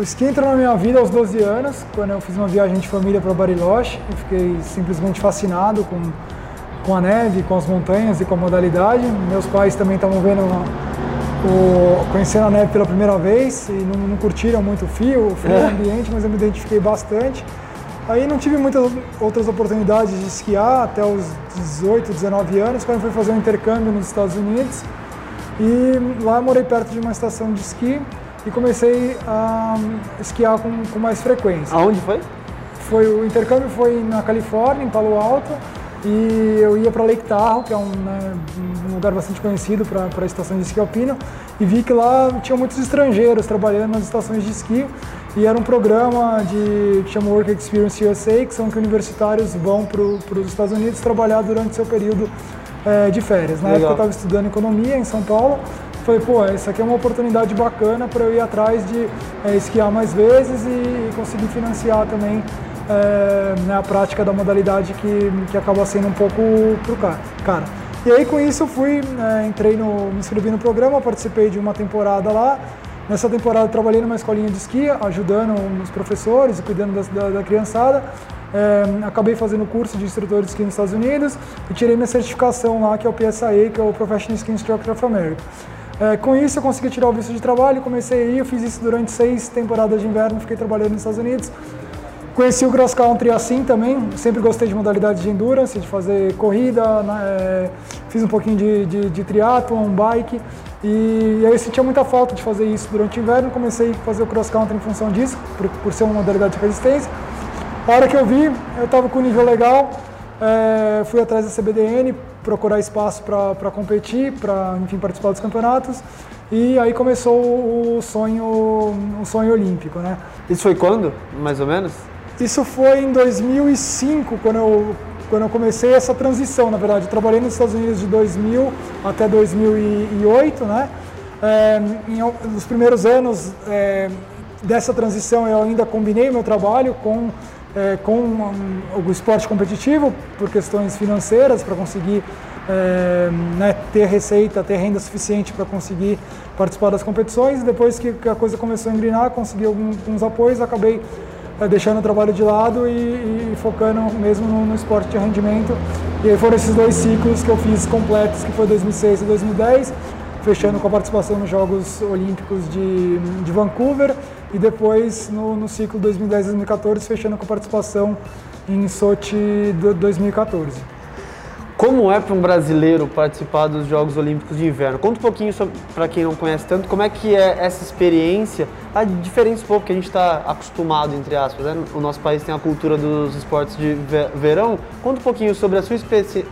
O esqui entrou na minha vida aos 12 anos, quando eu fiz uma viagem de família para Bariloche. Eu fiquei simplesmente fascinado com, com a neve, com as montanhas e com a modalidade. Meus pais também estavam vendo uma, o, conhecendo a neve pela primeira vez e não, não curtiram muito o fio, o frio é. ambiente, mas eu me identifiquei bastante. Aí não tive muitas outras oportunidades de esquiar até os 18, 19 anos, quando fui fazer um intercâmbio nos Estados Unidos. E lá morei perto de uma estação de esqui e comecei a esquiar com, com mais frequência. Aonde foi? Foi o intercâmbio foi na Califórnia, em Palo Alto, e eu ia para Lake Tahoe, que é um, né, um lugar bastante conhecido para a estação de esqui alpino, e vi que lá tinha muitos estrangeiros trabalhando nas estações de esqui, e era um programa de, que chama Work Experience USA, que são que universitários vão para os Estados Unidos trabalhar durante seu período é, de férias. Na Legal. época eu estava estudando economia em São Paulo, falei, pô, isso aqui é uma oportunidade bacana para eu ir atrás de é, esquiar mais vezes e, e conseguir financiar também é, né, a prática da modalidade que, que acaba sendo um pouco pro cara. E aí com isso eu fui, é, entrei no, me inscrevi no programa, participei de uma temporada lá. Nessa temporada trabalhei numa escolinha de esqui, ajudando os professores e cuidando da, da, da criançada. É, acabei fazendo o curso de instrutor de esqui nos Estados Unidos e tirei minha certificação lá, que é o PSA, que é o Professional Ski Instructor of America. É, com isso eu consegui tirar o visto de trabalho, comecei a ir, eu fiz isso durante seis temporadas de inverno, fiquei trabalhando nos Estados Unidos. Conheci o cross country assim também, sempre gostei de modalidades de endurance, de fazer corrida, né, é, fiz um pouquinho de, de, de triatlon, bike, e, e aí eu sentia muita falta de fazer isso durante o inverno, comecei a fazer o cross country em função disso, por, por ser uma modalidade de resistência. A hora que eu vi, eu estava com um nível legal, é, fui atrás da CBDN, procurar espaço para competir, para enfim participar dos campeonatos. E aí começou o sonho, o sonho olímpico, né? Isso foi quando, mais ou menos? Isso foi em 2005, quando eu, quando eu comecei essa transição, na verdade. Eu trabalhei nos Estados Unidos de 2000 até 2008, né? É, em, nos primeiros anos é, dessa transição eu ainda combinei meu trabalho com é, com um, o esporte competitivo por questões financeiras para conseguir é, né, ter receita, ter renda suficiente para conseguir participar das competições. Depois que, que, a coisa começou a engrenar, consegui alguns apoios, acabei é, deixando o trabalho de lado e, e focando mesmo no, no, esporte de rendimento. E aí foram esses dois ciclos que eu fiz completos, que foi 2006 e 2010 fechando com a participação nos Jogos Olímpicos de, de Vancouver e depois no, no ciclo 2010-2014 fechando com a participação em Sochi 2014. Como é para um brasileiro participar dos Jogos Olímpicos de Inverno? Conta um pouquinho para quem não conhece tanto, como é que é essa experiência, a diferença um pouco que a gente está acostumado, entre aspas, né? O nosso país tem a cultura dos esportes de verão. Conta um pouquinho sobre a sua,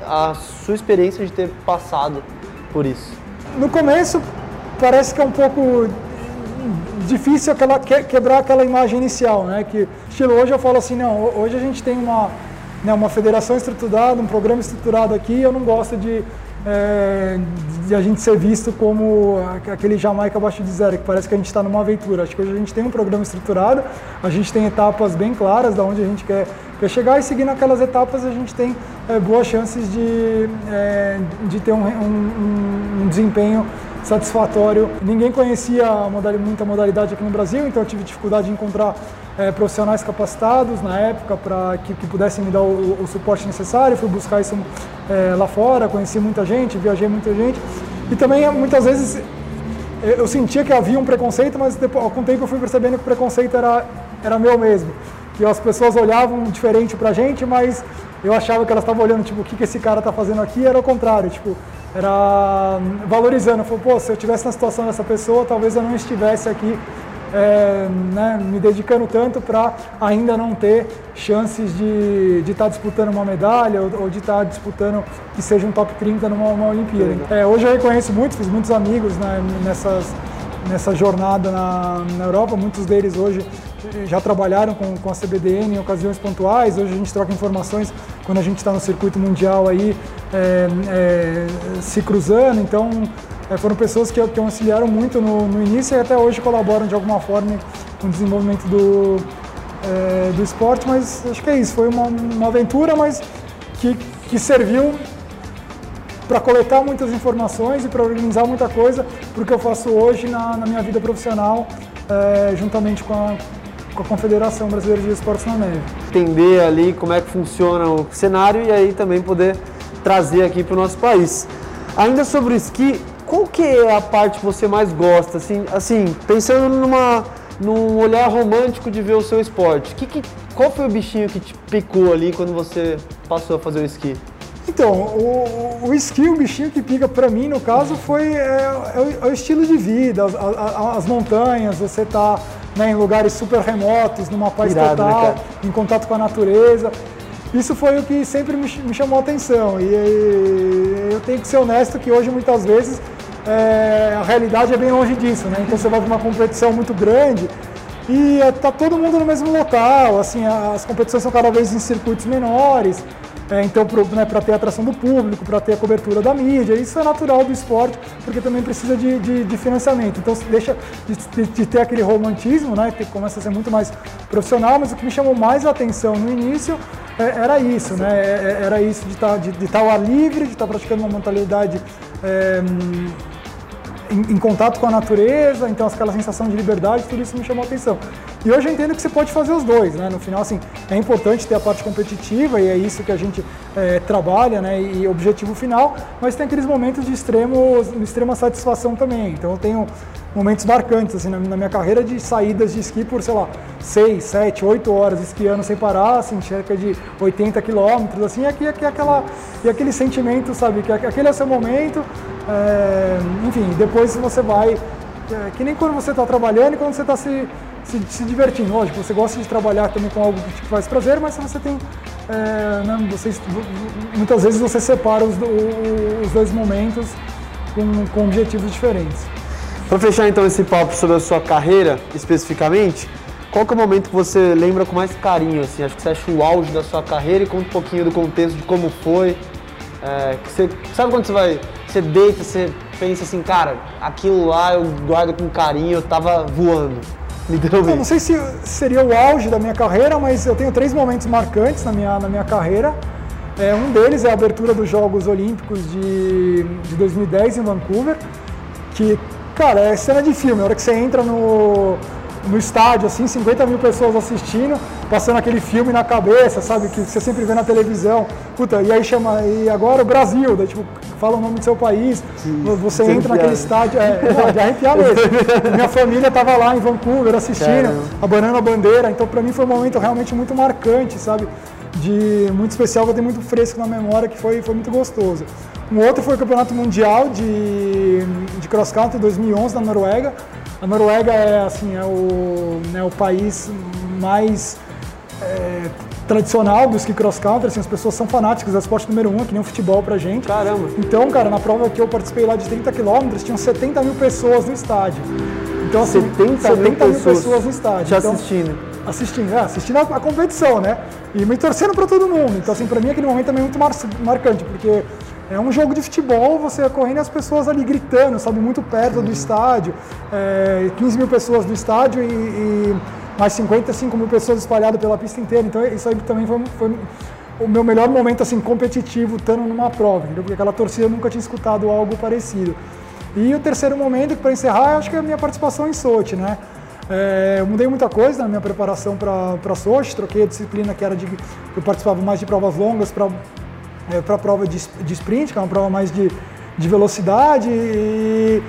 a sua experiência de ter passado por isso no começo parece que é um pouco difícil aquela, quebrar aquela imagem inicial, né? Que estilo hoje eu falo assim, não, hoje a gente tem uma, né, uma federação estruturada, um programa estruturado aqui, eu não gosto de, é, de a gente ser visto como aquele Jamaica abaixo de zero, que parece que a gente está numa aventura. Acho que hoje a gente tem um programa estruturado, a gente tem etapas bem claras de onde a gente quer, quer chegar e seguindo aquelas etapas a gente tem é, boas chances de, é, de ter um, um, um, desempenho satisfatório. Ninguém conhecia muita modalidade aqui no Brasil, então eu tive dificuldade de encontrar é, profissionais capacitados na época para que, que, pudessem me dar o, o, suporte necessário. Fui buscar isso é, lá fora, conheci muita gente, viajei muita gente. E também, muitas vezes, eu sentia que havia um preconceito, mas depois, com o tempo eu fui percebendo que o preconceito era, era meu mesmo. Que as pessoas olhavam diferente para a gente, mas eu achava que elas estavam olhando, tipo, o que, que esse cara está fazendo aqui, era o contrário, tipo, era valorizando. Eu falei, pô, se eu tivesse na situação dessa pessoa, talvez eu não estivesse aqui é, né, me dedicando tanto para ainda não ter chances de estar tá disputando uma medalha ou, ou de estar tá disputando que seja um top 30 numa Olimpíada. É, hoje eu reconheço muito, fiz muitos amigos né, nessas, nessa jornada na, na Europa, muitos deles hoje já trabalharam com, com a CBDN em ocasiões pontuais, hoje a gente troca informações quando a gente está no circuito mundial aí é, é, se cruzando, então é, foram pessoas que, que auxiliaram muito no, no, início e até hoje colaboram de alguma forma com o desenvolvimento do, é, do esporte, mas acho que é isso, foi uma, uma aventura, mas que, que serviu para coletar muitas informações e para organizar muita coisa para que eu faço hoje na, na minha vida profissional, é, juntamente com a, com a Confederação Brasileira de Esportes na Neve. Entender ali como é que funciona o cenário e aí também poder trazer aqui para o nosso país. Ainda sobre o esqui, qual que é a parte que você mais gosta? Assim, assim pensando numa, num olhar romântico de ver o seu esporte, que, que, qual foi o bichinho que te picou ali quando você passou a fazer o esqui? Então, o, o esqui, o bichinho que pica para mim, no caso, foi é, é, o, é estilo de vida, as, as, as montanhas, você tá né, em lugares super remotos, numa paz Irado, né, total, né, em contato com a natureza. Isso foi o que sempre me, chamou a atenção. E, eu tenho que ser honesto que hoje, muitas vezes, é, a realidade é bem longe disso. Né? Então você vai para uma competição muito grande e está todo mundo no mesmo local, assim, as competições são cada vez em circuitos menores, é, então, para né, ter a atração do público, para ter a cobertura da mídia, isso é natural do esporte, porque também precisa de, de, de financiamento. Então, deixa de, de, ter aquele romantismo, né, que começa a ser muito mais profissional, mas o que me chamou mais a atenção no início é, era isso, né, é, é, era isso de estar tá, de, de tá ao ar livre, de estar tá praticando uma mentalidade é, em, em, contato com a natureza, então aquela sensação de liberdade, tudo isso me chamou a atenção. E hoje eu entendo que você pode fazer os dois, né? No final, assim, é importante ter a parte competitiva e é isso que a gente é, trabalha, né? E objetivo final, mas tem aqueles momentos de extremo, extrema satisfação também. Então eu tenho momentos marcantes assim na, minha carreira de saídas de esqui por, sei lá, 6, 7, 8 horas esquiando sem parar, assim, cerca de 80 quilômetros, assim, e, aqui, aqui, aquela, e aquele sentimento, sabe, que aquele é o seu momento, é, enfim, depois você vai, é, que nem quando você está trabalhando e quando você está se, se, se, divertindo, lógico, você gosta de trabalhar também com algo que te faz prazer, mas você tem, é, né, você, muitas vezes você separa os, os dois momentos com, com objetivos diferentes. Para fechar então esse papo sobre a sua carreira especificamente, qual que é o momento que você lembra com mais carinho? Assim? Acho que você acha o auge da sua carreira e conta um pouquinho do contexto de como foi. É, você, sabe quando você vai, você deita, você pensa assim, cara, aquilo lá eu guardo com carinho, eu tava voando. Literalmente. Eu não sei se seria o auge da minha carreira, mas eu tenho três momentos marcantes na minha, na minha carreira. É, um deles é a abertura dos Jogos Olímpicos de, de 2010 em Vancouver, que Cara, é cena de filme. A hora que você entra no, no estádio, assim, 50 mil pessoas assistindo, passando aquele filme na cabeça, sabe? Que você sempre vê na televisão. Puta, e aí chama, e agora o Brasil, daí tipo, fala o nome do seu país, Sim, você entra naquele estádio, é, de arrepiar mesmo. Minha família estava lá em Vancouver assistindo, abanando a bandeira, então para mim foi um momento realmente muito marcante, sabe? De muito especial, eu tenho muito fresco na memória, que foi, foi muito gostoso. Um outro foi o Campeonato Mundial de, de Cross Country 2011 na Noruega. A Noruega é, assim, é o, né, o país mais é, tradicional do ski cross country, assim, as pessoas são fanáticas, é esporte número um, que nem o futebol pra gente. Caramba! Então, cara, na prova que eu participei lá de 30 quilômetros, tinham 70 mil pessoas no estádio. Então, assim, 70, 70 mil, pessoas, pessoas no estádio. Já então, assistindo. Assistindo, é, assistindo a, a, competição, né? E me torcendo para todo mundo. Então, assim, pra mim aquele momento também é muito mar marcante, porque é um jogo de futebol, você correndo e as pessoas ali gritando, sabe, muito perto do estádio, é, 15 mil pessoas no estádio e, e, mais 55 mil pessoas espalhadas pela pista inteira. Então isso aí também foi, foi o meu melhor momento assim competitivo estando numa prova, entendeu? porque aquela torcida nunca tinha escutado algo parecido. E o terceiro momento, para encerrar, acho que é a minha participação em Sochi, né? É, eu mudei muita coisa na minha preparação para Sochi, troquei a disciplina que era de eu participava mais de provas longas para é, para a prova de, de, sprint, que é uma prova mais de, de velocidade. E,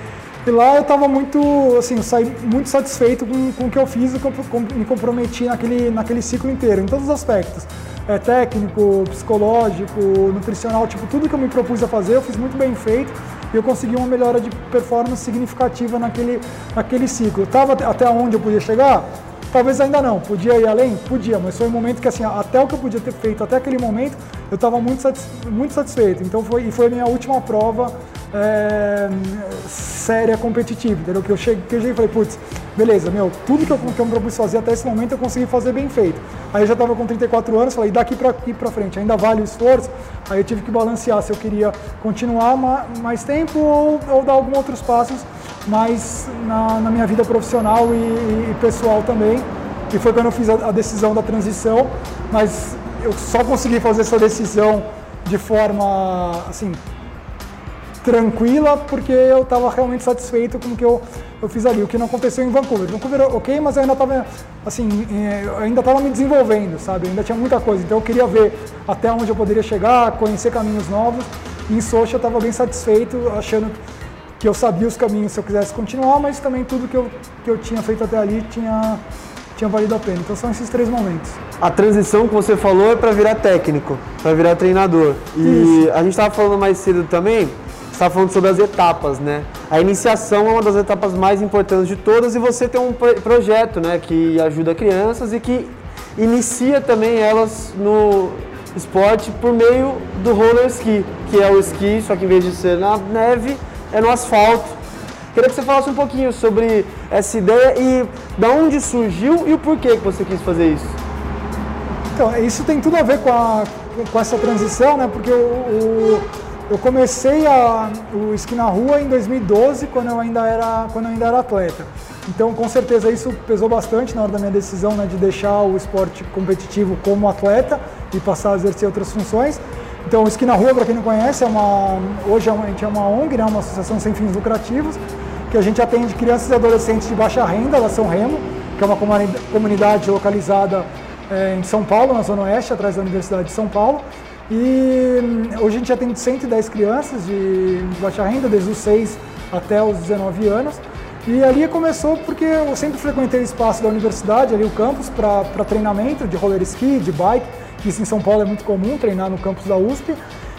e lá eu estava muito, assim, saí muito satisfeito com, com o que eu fiz e com, com, me comprometi naquele, naquele ciclo inteiro, em todos os aspectos. É, técnico, psicológico, nutricional, tipo, tudo que eu me propus a fazer eu fiz muito bem feito e eu consegui uma melhora de performance significativa naquele, naquele ciclo. Estava até onde eu podia chegar? Talvez ainda não. Podia ir além? Podia, mas foi um momento que, assim, até o que eu podia ter feito até aquele momento, eu estava muito, satis muito satisfeito. Então, foi, e foi a minha última prova é, séria competitiva, entendeu? Que eu cheguei, que eu cheguei e falei, putz, beleza, meu, tudo que eu, que eu me propus fazer até esse momento eu consegui fazer bem feito. Aí eu já estava com 34 anos, falei, daqui para aqui para frente, ainda vale o esforço? Aí eu tive que balancear se eu queria continuar mais tempo ou, ou dar alguns outros passos mais na, na minha vida profissional e, e, pessoal também. E foi quando eu fiz a, a decisão da transição, mas eu só consegui fazer essa decisão de forma, assim, tranquila, porque eu estava realmente satisfeito com o que eu, eu fiz ali, o que não aconteceu em Vancouver. Vancouver, ok, mas eu ainda estava, assim, eh, ainda estava me desenvolvendo, sabe? Eu ainda tinha muita coisa, então eu queria ver até onde eu poderia chegar, conhecer caminhos novos. E em Sochi eu estava bem satisfeito, achando que eu sabia os caminhos se eu quisesse continuar, mas também tudo que eu, que eu tinha feito até ali tinha, tinha valido a pena. Então são esses três momentos. A transição que você falou é para virar técnico, para virar treinador. E Isso. a gente estava falando mais cedo também, estava falando sobre as etapas, né? A iniciação é uma das etapas mais importantes de todas e você tem um projeto, né, que ajuda crianças e que inicia também elas no esporte por meio do roller ski, que é o esqui, só que em vez de ser na neve, é no asfalto. Queria que você falasse um pouquinho sobre essa ideia e da onde surgiu e o porquê que você quis fazer isso. Então, isso tem tudo a ver com, a, com essa transição, né? Porque o, o, eu comecei a, o esqui na rua em 2012, quando eu ainda era, quando eu ainda era atleta. Então, com certeza, isso pesou bastante na hora da minha decisão né, de deixar o esporte competitivo como atleta e passar a exercer outras funções. Então, o Esqui na Rua, para quem não conhece, é uma, hoje a gente é uma ONG, né, uma associação sem fins lucrativos, que a gente atende crianças e adolescentes de baixa renda da São Remo, que é uma comunidade localizada é, em São Paulo, na Zona Oeste, atrás da Universidade de São Paulo. E hum, hoje a gente atende 110 crianças de, de baixa renda, desde os 6 até os 19 anos. E ali começou porque eu sempre frequentei o espaço da universidade, ali o campus, para treinamento de roller ski, de bike, que isso em São Paulo é muito comum, treinar no campus da USP.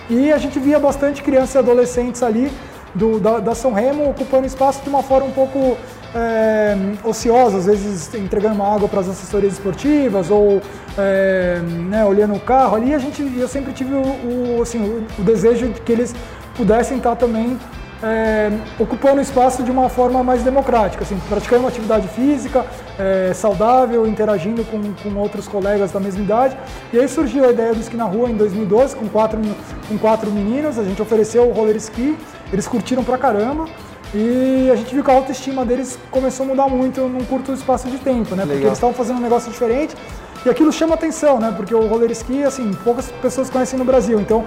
E a gente via bastante crianças e adolescentes ali do, da, da, São Remo ocupando espaço de uma forma um pouco é, ociosa, às vezes entregando uma água para as assessorias esportivas ou é, né, olhando o carro ali. A gente, eu sempre tive o, o, assim, o, o desejo de que eles pudessem estar também é, ocupando espaço de uma forma mais democrática, assim, praticando uma atividade física é, saudável, interagindo com, com outros colegas da mesma idade. E aí surgiu a ideia do esqui na rua em 2012 com quatro, com quatro meninos, a gente ofereceu o roller ski, eles curtiram pra caramba. E a gente viu que a autoestima deles começou a mudar muito num curto espaço de tempo, né? Legal. Porque eles estavam fazendo um negócio diferente e aquilo chama atenção, né? Porque o roller ski, assim, poucas pessoas conhecem no Brasil. Então,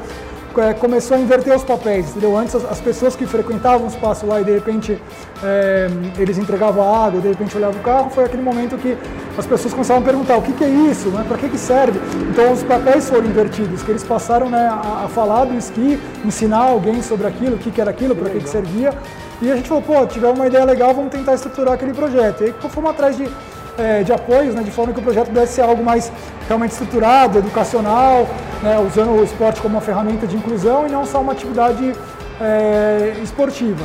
é, começou a inverter os papéis, entendeu? Antes as, as, pessoas que frequentavam o espaço lá e de repente é, eles entregavam água, de repente olhavam o carro, foi aquele momento que as pessoas começavam a perguntar o que, que é isso, né? para que, que serve? Então os papéis foram invertidos, que eles passaram né, a, a falar do esqui, ensinar alguém sobre aquilo, o que, que era aquilo, para que, que servia. E a gente falou, pô, tivemos uma ideia legal, vamos tentar estruturar aquele projeto. E aí fomos atrás de é, de apoios, né, de forma que o projeto pudesse ser algo mais realmente estruturado, educacional, né, usando o esporte como uma ferramenta de inclusão e não só uma atividade é, esportiva.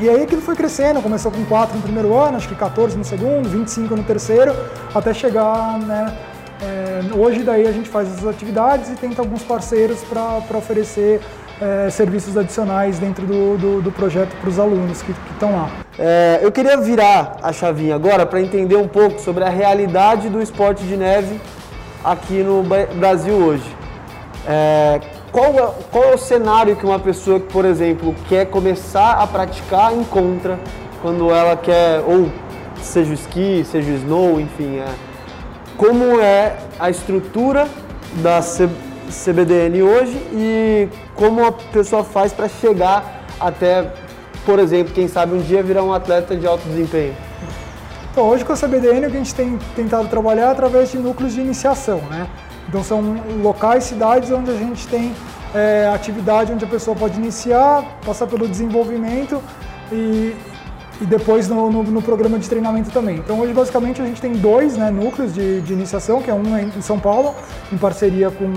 E aí aquilo foi crescendo, começou com 4 no primeiro ano, acho que 14 no segundo, 25 no terceiro, até chegar, né, é, hoje daí a gente faz essas atividades e tenta alguns parceiros para oferecer é, serviços adicionais dentro do, do, do projeto para os alunos que estão lá. É, eu queria virar a chavinha agora para entender um pouco sobre a realidade do esporte de neve aqui no Brasil hoje. É, qual, é, qual é o cenário que uma pessoa que, por exemplo, quer começar a praticar encontra quando ela quer, ou seja o esqui, seja o snow, enfim, é, como é a estrutura da CBDN hoje e como a pessoa faz para chegar até, por exemplo, quem sabe um dia virar um atleta de alto desempenho? Então, hoje com a CBDN o que a gente tem tentado trabalhar é através de núcleos de iniciação, né? Então são locais, cidades onde a gente tem é, atividade onde a pessoa pode iniciar, passar pelo desenvolvimento e, e depois no, no, no, programa de treinamento também. Então hoje basicamente a gente tem dois né, núcleos de, de iniciação, que é um em São Paulo, em parceria com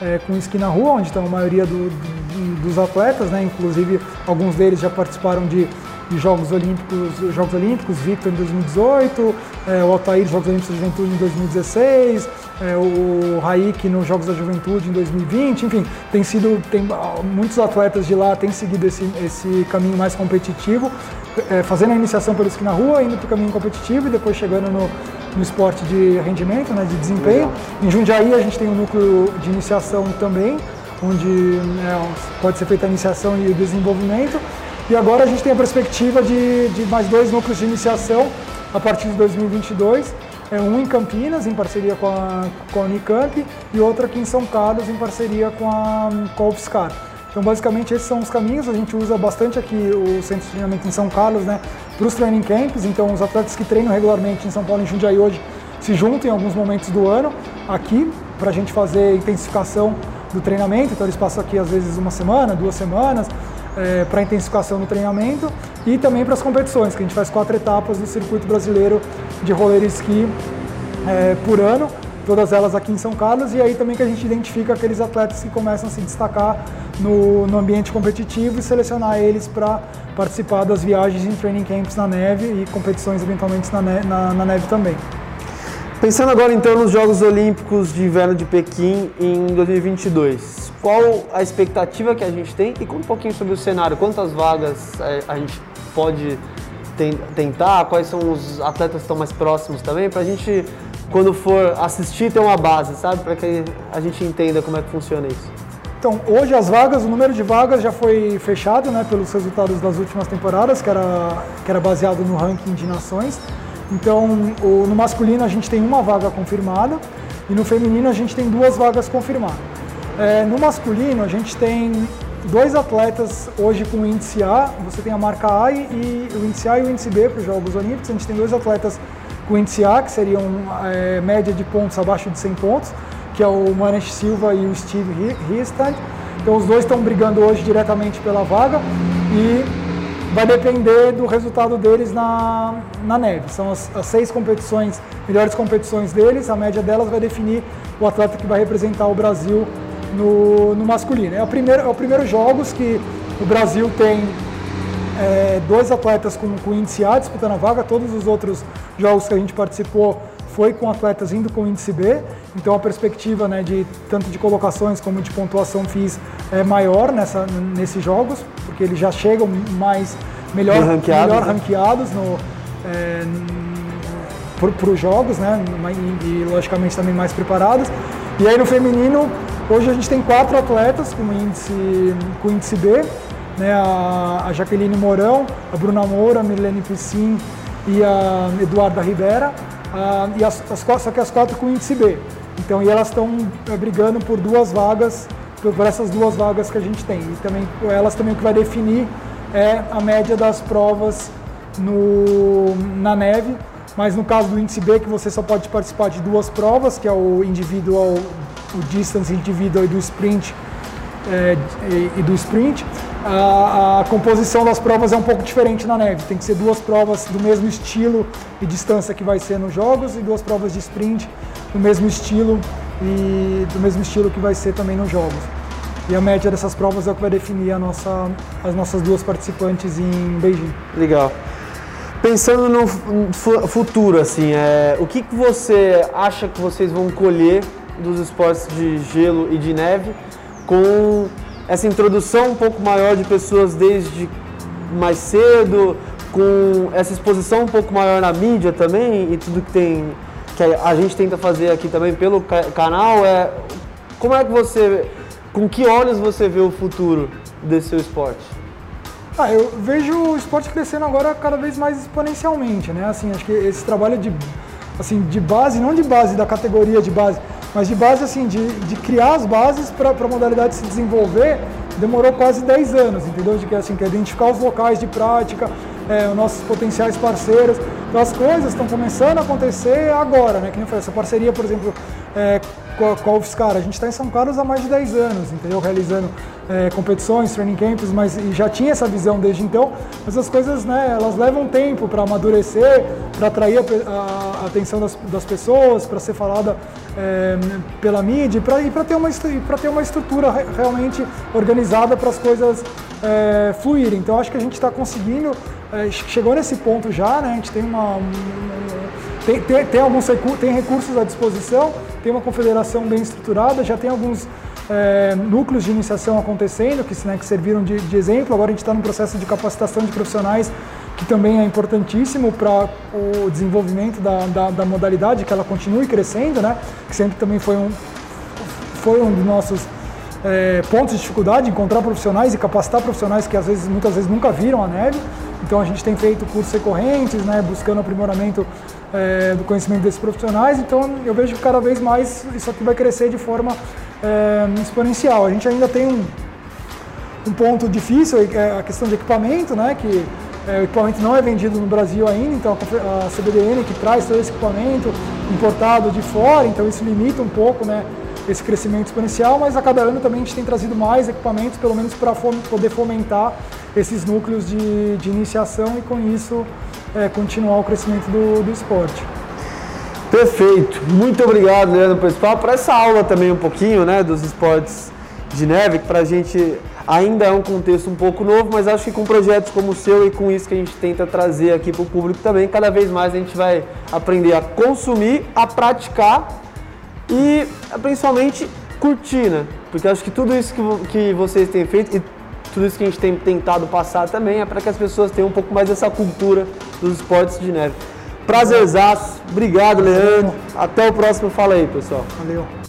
é, com esqui na rua, onde estão a maioria do, do, dos atletas, né? inclusive alguns deles já participaram de, de Jogos Olímpicos, Jogos Olímpicos, Victor em 2018, é, o Altair Jogos Olímpicos da Juventude em 2016, é, o Raik nos Jogos da Juventude em 2020, enfim, tem sido, tem, muitos atletas de lá têm seguido esse, esse caminho mais competitivo, é, fazendo a iniciação pelo esqui na rua, indo para o caminho competitivo e depois chegando no, no esporte de rendimento, né, de desempenho. Legal. Em Jundiaí a gente tem um núcleo de iniciação também, onde né, pode ser feita a iniciação e o desenvolvimento. E agora a gente tem a perspectiva de, de mais dois núcleos de iniciação a partir de 2022. É um em Campinas, em parceria com a, com a Unicamp, e outro aqui em São Carlos, em parceria com a, com a UFSCar. Então, basicamente, esses são os caminhos. A gente usa bastante aqui o centro de treinamento em São Carlos, né, para os training camps. Então, os atletas que treinam regularmente em São Paulo e em Jundiaí hoje se juntam em alguns momentos do ano aqui para a gente fazer intensificação do treinamento. Então, eles passam aqui às vezes uma semana, duas semanas, é, para intensificação do treinamento e também para as competições, que a gente faz quatro etapas do circuito brasileiro de roller ski é, por ano, todas elas aqui em São Carlos, e aí também que a gente identifica aqueles atletas que começam a se destacar no, no ambiente competitivo e selecionar eles para participar das viagens em training camps na neve e competições eventualmente na, na, na neve também. Pensando agora então nos Jogos Olímpicos de Inverno de Pequim em 2022, qual a expectativa que a gente tem e conta um pouquinho sobre o cenário, quantas vagas é, a gente pode tentar, quais são os atletas que estão mais próximos também, para a gente, quando for assistir, ter uma base, sabe? Para que a gente entenda como é que funciona isso. Então, hoje as vagas, o número de vagas já foi fechado né, pelos resultados das últimas temporadas, que era, que era baseado no ranking de nações. Então, o, no masculino a gente tem uma vaga confirmada e no feminino a gente tem duas vagas confirmadas. É, no masculino a gente tem dois atletas hoje com índice A, você tem a marca A e, e o índice A e o índice B para os Jogos Olímpicos. A gente tem dois atletas com o A, que seriam é, média de pontos abaixo de 100 pontos, que é o Manesh Silva e o Steve Hiestand. Então os dois estão brigando hoje diretamente pela vaga e vai depender do resultado deles na, na neve. São as, as, seis competições, melhores competições deles, a média delas vai definir o atleta que vai representar o Brasil no, no masculino. É o, primeiro, é o primeiro jogos que o Brasil tem é, dois atletas com, com índice A disputando a vaga, todos os outros jogos que a gente participou foi com atletas indo com índice B, então a perspectiva né, de tanto de colocações como de pontuação FIS é maior nessa, nesses jogos, porque eles já chegam mais melhor, ranqueados, melhor né? ranqueados no, é, para os jogos, né, e, e logicamente também mais preparados. E aí no feminino, hoje a gente tem quatro atletas com índice, com índice B, né, a, a Jaqueline Mourão, a Bruna Moura, a Milene Piscin e a Eduarda Rivera. Ah, e as, as, só que as quatro com índice B. Então, e elas estão é, brigando por duas vagas, por, por, essas duas vagas que a gente tem. E também elas também o que vai definir é a média das provas no, na neve. Mas no caso do índice B, que você só pode participar de duas provas, que é o individual, o distance individual e do sprint, é, e, e do sprint, a, a, composição das provas é um pouco diferente na neve. Tem que ser duas provas do mesmo estilo e distância que vai ser nos jogos e duas provas de sprint do mesmo estilo e do mesmo estilo que vai ser também nos jogos. E a média dessas provas é o que vai definir nossa, as nossas duas participantes em Beijing. Legal. Pensando no futuro, assim, é, o que, que você acha que vocês vão colher dos esportes de gelo e de neve com essa introdução um pouco maior de pessoas desde mais cedo, com essa exposição um pouco maior na mídia também e tudo que tem que a gente tenta fazer aqui também pelo canal é como é que você com que olhos você vê o futuro desse seu esporte? Ah, eu vejo o esporte crescendo agora cada vez mais exponencialmente, né? Assim, acho que esse trabalho de assim de base, não de base da categoria de base, mas de base, assim, de, de criar as bases para a modalidade se desenvolver, demorou quase 10 anos, entendeu? De que, assim, que é identificar os locais de prática, é, os nossos potenciais parceiros. Então as coisas estão começando a acontecer agora, né? Que nem foi essa parceria, por exemplo, é, com, a, com a UFSCar. A gente está em São Carlos há mais de 10 anos, entendeu? Realizando é, competições, training camps, mas já tinha essa visão desde então. Mas as coisas, né, elas levam tempo para amadurecer, para atrair a, a, a, atenção das, das pessoas, para ser falada é, pela mídia e para ter, uma, ter uma estrutura realmente organizada para as coisas é, fluírem. Então acho que a gente está conseguindo, é, chegou nesse ponto já, né? A gente tem uma. Um, tem, tem, tem, alguns tem recursos à disposição, tem uma confederação bem estruturada, já tem alguns é, núcleos de iniciação acontecendo que, né, que serviram de, de, exemplo. Agora a gente está num processo de capacitação de profissionais que também é importantíssimo para o desenvolvimento da, da, da, modalidade, que ela continue crescendo, né? que sempre também foi um, foi um dos nossos é, pontos de dificuldade, encontrar profissionais e capacitar profissionais que às vezes, muitas vezes nunca viram a neve. Então a gente tem feito cursos recorrentes, né, buscando aprimoramento é, do conhecimento desses profissionais. Então eu vejo que cada vez mais isso aqui vai crescer de forma é, exponencial. A gente ainda tem um, um ponto difícil é a questão de equipamento, né? Que é, o equipamento não é vendido no Brasil ainda, então a CBDN que traz todo esse equipamento importado de fora, então isso limita um pouco, né? Esse crescimento exponencial, mas a cada ano também a gente tem trazido mais equipamentos, pelo menos para poder fomentar esses núcleos de, de iniciação e com isso é, continuar o crescimento do, do esporte. Perfeito. Muito obrigado, Leandro, papo, por essa aula também um pouquinho, né, dos esportes de neve, para a gente ainda é um contexto um pouco novo, mas acho que com projetos como o seu e com isso que a gente tenta trazer aqui para o público também, cada vez mais a gente vai aprender a consumir, a praticar e principalmente curtir, né? Porque acho que tudo isso que, que vocês têm feito e tudo isso que a gente tem tentado passar também é para que as pessoas tenham um pouco mais dessa cultura dos esportes de neve. Prazerzaço. Obrigado, Leandro. Até o próximo Fala aí, pessoal. Valeu.